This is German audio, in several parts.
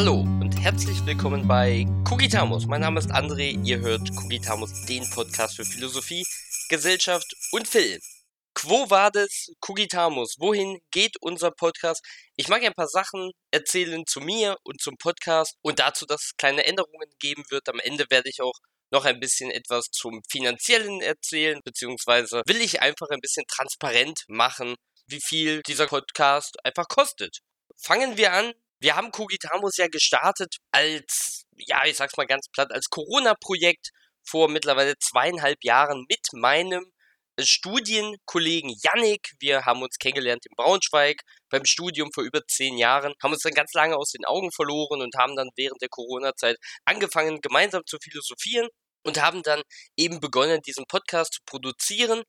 Hallo und herzlich willkommen bei Kugitamus. Mein Name ist André, ihr hört Kugitamus, den Podcast für Philosophie, Gesellschaft und Film. Quo vadis Kugitamus? Wohin geht unser Podcast? Ich mag ein paar Sachen erzählen zu mir und zum Podcast und dazu, dass es kleine Änderungen geben wird. Am Ende werde ich auch noch ein bisschen etwas zum Finanziellen erzählen, beziehungsweise will ich einfach ein bisschen transparent machen, wie viel dieser Podcast einfach kostet. Fangen wir an. Wir haben Kugitamus ja gestartet als, ja, ich sag's mal ganz platt, als Corona-Projekt vor mittlerweile zweieinhalb Jahren mit meinem Studienkollegen Yannick. Wir haben uns kennengelernt in Braunschweig beim Studium vor über zehn Jahren, haben uns dann ganz lange aus den Augen verloren und haben dann während der Corona-Zeit angefangen, gemeinsam zu philosophieren und haben dann eben begonnen, diesen Podcast zu produzieren.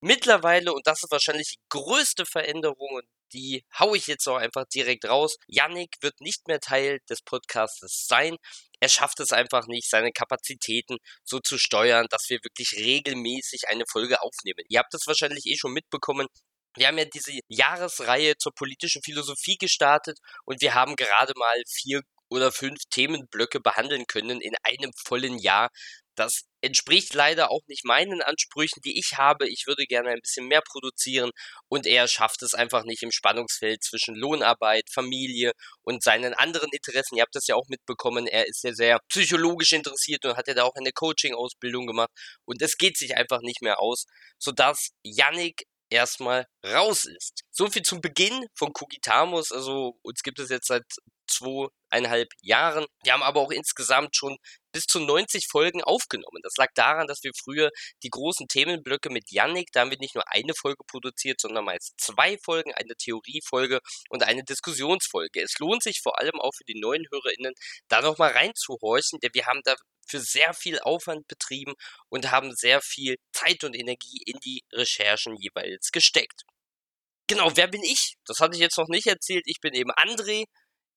Mittlerweile, und das ist wahrscheinlich die größte Veränderung, und die haue ich jetzt auch einfach direkt raus. Yannick wird nicht mehr Teil des Podcasts sein. Er schafft es einfach nicht, seine Kapazitäten so zu steuern, dass wir wirklich regelmäßig eine Folge aufnehmen. Ihr habt es wahrscheinlich eh schon mitbekommen. Wir haben ja diese Jahresreihe zur politischen Philosophie gestartet und wir haben gerade mal vier oder fünf Themenblöcke behandeln können in einem vollen Jahr. Das entspricht leider auch nicht meinen Ansprüchen, die ich habe. Ich würde gerne ein bisschen mehr produzieren und er schafft es einfach nicht im Spannungsfeld zwischen Lohnarbeit, Familie und seinen anderen Interessen. Ihr habt das ja auch mitbekommen. Er ist ja sehr psychologisch interessiert und hat ja da auch eine Coaching-Ausbildung gemacht und es geht sich einfach nicht mehr aus, sodass Yannick erstmal raus ist. So viel zum Beginn von Kugitamus. Also uns gibt es jetzt seit zweieinhalb Jahren. Wir haben aber auch insgesamt schon bis zu 90 Folgen aufgenommen. Das lag daran, dass wir früher die großen Themenblöcke mit Yannick, da haben wir nicht nur eine Folge produziert, sondern meist zwei Folgen, eine Theoriefolge und eine Diskussionsfolge. Es lohnt sich vor allem auch für die neuen HörerInnen, da nochmal reinzuhorchen, denn wir haben da für sehr viel Aufwand betrieben und haben sehr viel Zeit und Energie in die Recherchen jeweils gesteckt. Genau, wer bin ich? Das hatte ich jetzt noch nicht erzählt. Ich bin eben André,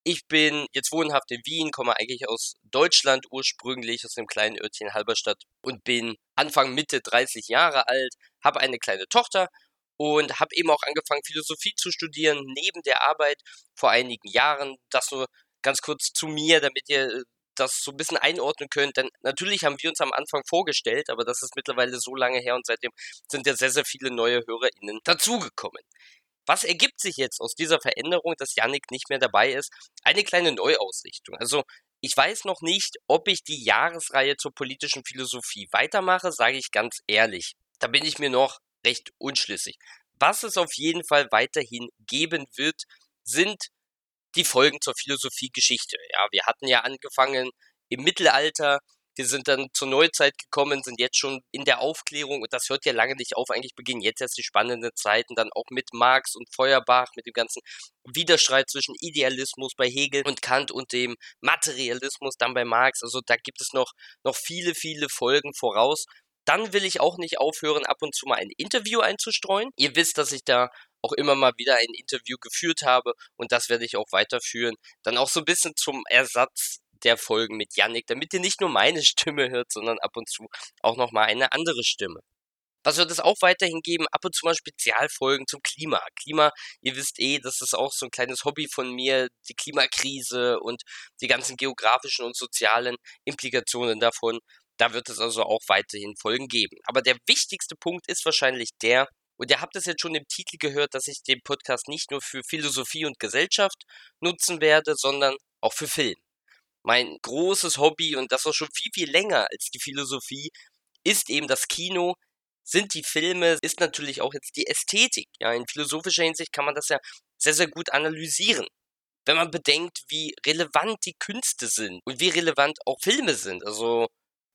ich bin jetzt wohnhaft in Wien, komme eigentlich aus Deutschland ursprünglich, aus dem kleinen Örtchen Halberstadt und bin Anfang Mitte 30 Jahre alt, habe eine kleine Tochter und habe eben auch angefangen, Philosophie zu studieren neben der Arbeit vor einigen Jahren. Das nur ganz kurz zu mir, damit ihr äh, das so ein bisschen einordnen könnt. Denn natürlich haben wir uns am Anfang vorgestellt, aber das ist mittlerweile so lange her und seitdem sind ja sehr, sehr viele neue HörerInnen dazugekommen. Was ergibt sich jetzt aus dieser Veränderung, dass Yannick nicht mehr dabei ist? Eine kleine Neuausrichtung. Also ich weiß noch nicht, ob ich die Jahresreihe zur politischen Philosophie weitermache, sage ich ganz ehrlich. Da bin ich mir noch recht unschlüssig. Was es auf jeden Fall weiterhin geben wird, sind die Folgen zur Philosophiegeschichte. Ja, wir hatten ja angefangen im Mittelalter wir sind dann zur Neuzeit gekommen, sind jetzt schon in der Aufklärung und das hört ja lange nicht auf. Eigentlich beginnen jetzt erst die spannenden Zeiten, dann auch mit Marx und Feuerbach, mit dem ganzen Widerstreit zwischen Idealismus bei Hegel und Kant und dem Materialismus dann bei Marx. Also da gibt es noch, noch viele, viele Folgen voraus. Dann will ich auch nicht aufhören, ab und zu mal ein Interview einzustreuen. Ihr wisst, dass ich da auch immer mal wieder ein Interview geführt habe und das werde ich auch weiterführen. Dann auch so ein bisschen zum Ersatz der Folgen mit Yannick, damit ihr nicht nur meine Stimme hört, sondern ab und zu auch nochmal eine andere Stimme. Was wird es auch weiterhin geben? Ab und zu mal Spezialfolgen zum Klima. Klima, ihr wisst eh, das ist auch so ein kleines Hobby von mir, die Klimakrise und die ganzen geografischen und sozialen Implikationen davon. Da wird es also auch weiterhin Folgen geben. Aber der wichtigste Punkt ist wahrscheinlich der, und ihr habt es jetzt schon im Titel gehört, dass ich den Podcast nicht nur für Philosophie und Gesellschaft nutzen werde, sondern auch für Film mein großes Hobby und das auch schon viel, viel länger als die Philosophie, ist eben das Kino, sind die Filme, ist natürlich auch jetzt die Ästhetik. Ja, in philosophischer Hinsicht kann man das ja sehr, sehr gut analysieren. Wenn man bedenkt, wie relevant die Künste sind und wie relevant auch Filme sind. Also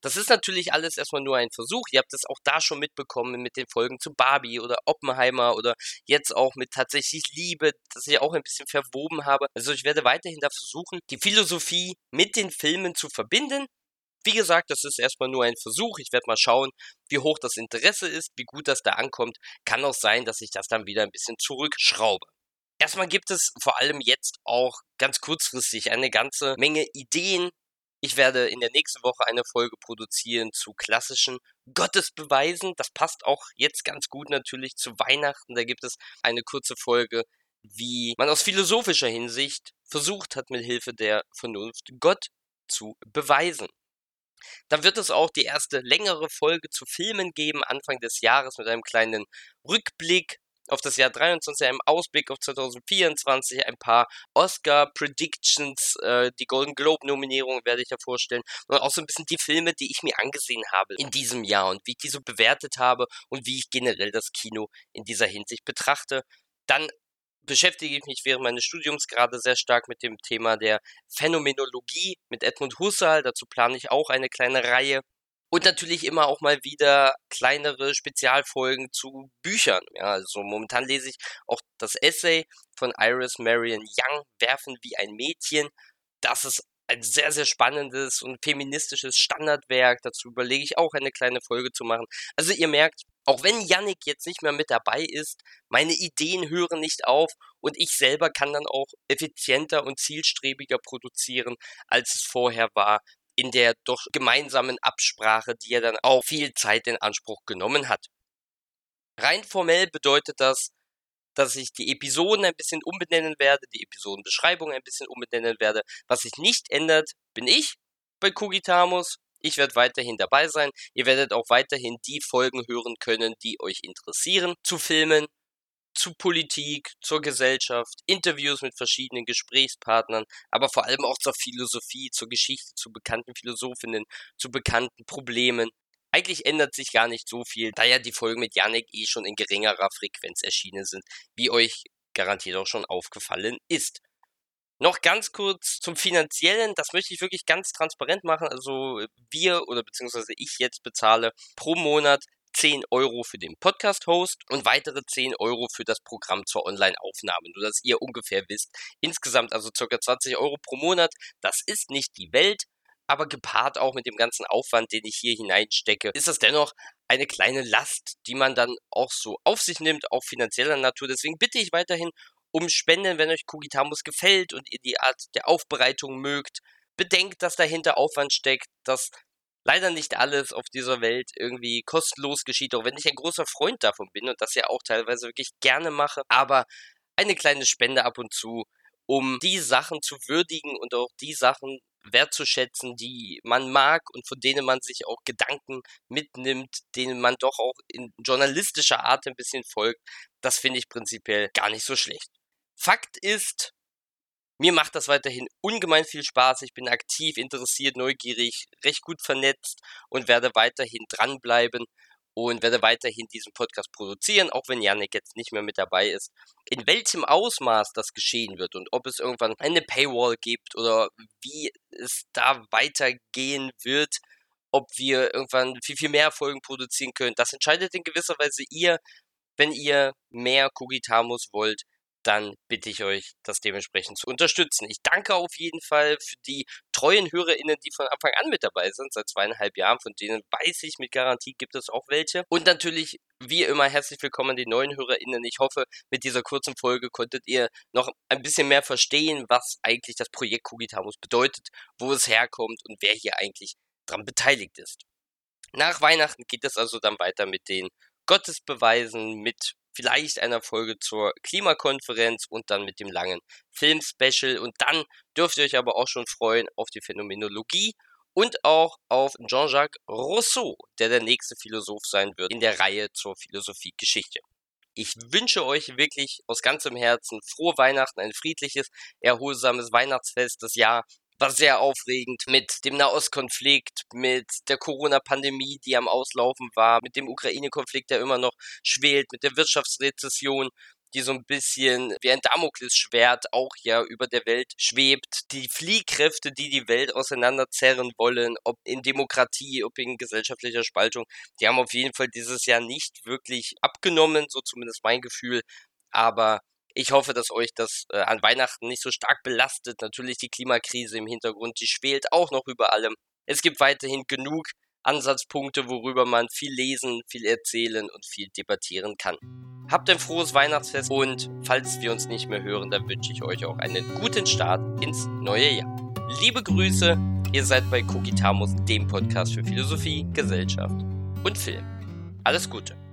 das ist natürlich alles erstmal nur ein Versuch. Ihr habt es auch da schon mitbekommen mit den Folgen zu Barbie oder Oppenheimer oder jetzt auch mit tatsächlich Liebe, das ich auch ein bisschen verwoben habe. Also ich werde weiterhin da versuchen, die Philosophie mit den Filmen zu verbinden. Wie gesagt, das ist erstmal nur ein Versuch. Ich werde mal schauen, wie hoch das Interesse ist, wie gut das da ankommt. Kann auch sein, dass ich das dann wieder ein bisschen zurückschraube. Erstmal gibt es vor allem jetzt auch ganz kurzfristig eine ganze Menge Ideen, ich werde in der nächsten Woche eine Folge produzieren zu klassischen Gottesbeweisen. Das passt auch jetzt ganz gut natürlich zu Weihnachten. Da gibt es eine kurze Folge, wie man aus philosophischer Hinsicht versucht hat, mit Hilfe der Vernunft Gott zu beweisen. Dann wird es auch die erste längere Folge zu Filmen geben, Anfang des Jahres mit einem kleinen Rückblick auf das Jahr 23, einem Ausblick auf 2024, ein paar Oscar-Predictions, äh, die Golden Globe-Nominierung werde ich ja vorstellen und auch so ein bisschen die Filme, die ich mir angesehen habe in diesem Jahr und wie ich die so bewertet habe und wie ich generell das Kino in dieser Hinsicht betrachte. Dann beschäftige ich mich während meines Studiums gerade sehr stark mit dem Thema der Phänomenologie mit Edmund Husserl. Dazu plane ich auch eine kleine Reihe. Und natürlich immer auch mal wieder kleinere Spezialfolgen zu Büchern. Ja, also momentan lese ich auch das Essay von Iris Marion Young, Werfen wie ein Mädchen. Das ist ein sehr, sehr spannendes und feministisches Standardwerk. Dazu überlege ich auch eine kleine Folge zu machen. Also ihr merkt, auch wenn Yannick jetzt nicht mehr mit dabei ist, meine Ideen hören nicht auf und ich selber kann dann auch effizienter und zielstrebiger produzieren, als es vorher war in der doch gemeinsamen Absprache, die ja dann auch viel Zeit in Anspruch genommen hat. Rein formell bedeutet das, dass ich die Episoden ein bisschen umbenennen werde, die Episodenbeschreibung ein bisschen umbenennen werde. Was sich nicht ändert, bin ich bei Kugitamus. Ich werde weiterhin dabei sein. Ihr werdet auch weiterhin die Folgen hören können, die euch interessieren zu Filmen, zu Politik, zur Gesellschaft, Interviews mit verschiedenen Gesprächspartnern, aber vor allem auch zur Philosophie, zur Geschichte, zu bekannten Philosophinnen, zu bekannten Problemen. Eigentlich ändert sich gar nicht so viel, da ja die Folgen mit Yannick eh schon in geringerer Frequenz erschienen sind, wie euch garantiert auch schon aufgefallen ist. Noch ganz kurz zum Finanziellen, das möchte ich wirklich ganz transparent machen. Also wir oder beziehungsweise ich jetzt bezahle pro Monat 10 Euro für den Podcast-Host und weitere 10 Euro für das Programm zur Online-Aufnahme, nur dass ihr ungefähr wisst. Insgesamt also ca. 20 Euro pro Monat. Das ist nicht die Welt, aber gepaart auch mit dem ganzen Aufwand, den ich hier hineinstecke, ist das dennoch eine kleine Last, die man dann auch so auf sich nimmt, auch finanzieller Natur. Deswegen bitte ich weiterhin um Spenden, wenn euch Kugitamus gefällt und ihr die Art der Aufbereitung mögt. Bedenkt, dass dahinter Aufwand steckt, dass leider nicht alles auf dieser Welt irgendwie kostenlos geschieht, auch wenn ich ein großer Freund davon bin und das ja auch teilweise wirklich gerne mache. Aber eine kleine Spende ab und zu, um die Sachen zu würdigen und auch die Sachen wertzuschätzen, die man mag und von denen man sich auch Gedanken mitnimmt, denen man doch auch in journalistischer Art ein bisschen folgt, das finde ich prinzipiell gar nicht so schlecht. Fakt ist, mir macht das weiterhin ungemein viel Spaß. Ich bin aktiv, interessiert, neugierig, recht gut vernetzt und werde weiterhin dranbleiben und werde weiterhin diesen Podcast produzieren, auch wenn Janik jetzt nicht mehr mit dabei ist. In welchem Ausmaß das geschehen wird und ob es irgendwann eine Paywall gibt oder wie es da weitergehen wird, ob wir irgendwann viel, viel mehr Folgen produzieren können, das entscheidet in gewisser Weise ihr, wenn ihr mehr Kugitamus wollt dann bitte ich euch, das dementsprechend zu unterstützen. Ich danke auf jeden Fall für die treuen HörerInnen, die von Anfang an mit dabei sind, seit zweieinhalb Jahren, von denen weiß ich, mit Garantie gibt es auch welche. Und natürlich, wie immer, herzlich willkommen die neuen HörerInnen. Ich hoffe, mit dieser kurzen Folge konntet ihr noch ein bisschen mehr verstehen, was eigentlich das Projekt Kugitamus bedeutet, wo es herkommt und wer hier eigentlich dran beteiligt ist. Nach Weihnachten geht es also dann weiter mit den Gottesbeweisen, mit vielleicht einer Folge zur Klimakonferenz und dann mit dem langen Filmspecial. Und dann dürft ihr euch aber auch schon freuen auf die Phänomenologie und auch auf Jean-Jacques Rousseau, der der nächste Philosoph sein wird in der Reihe zur Philosophiegeschichte. Ich wünsche euch wirklich aus ganzem Herzen frohe Weihnachten, ein friedliches, erholsames Weihnachtsfest, das Jahr war sehr aufregend mit dem Nahostkonflikt, mit der Corona-Pandemie, die am Auslaufen war, mit dem Ukraine-Konflikt, der immer noch schwelt, mit der Wirtschaftsrezession, die so ein bisschen wie ein Damoklesschwert auch ja über der Welt schwebt. Die Fliehkräfte, die die Welt auseinanderzerren wollen, ob in Demokratie, ob in gesellschaftlicher Spaltung, die haben auf jeden Fall dieses Jahr nicht wirklich abgenommen, so zumindest mein Gefühl. Aber ich hoffe, dass euch das äh, an Weihnachten nicht so stark belastet. Natürlich die Klimakrise im Hintergrund, die schwelt auch noch über allem. Es gibt weiterhin genug Ansatzpunkte, worüber man viel lesen, viel erzählen und viel debattieren kann. Habt ein frohes Weihnachtsfest und falls wir uns nicht mehr hören, dann wünsche ich euch auch einen guten Start ins neue Jahr. Liebe Grüße, ihr seid bei Kugitamus, dem Podcast für Philosophie, Gesellschaft und Film. Alles Gute.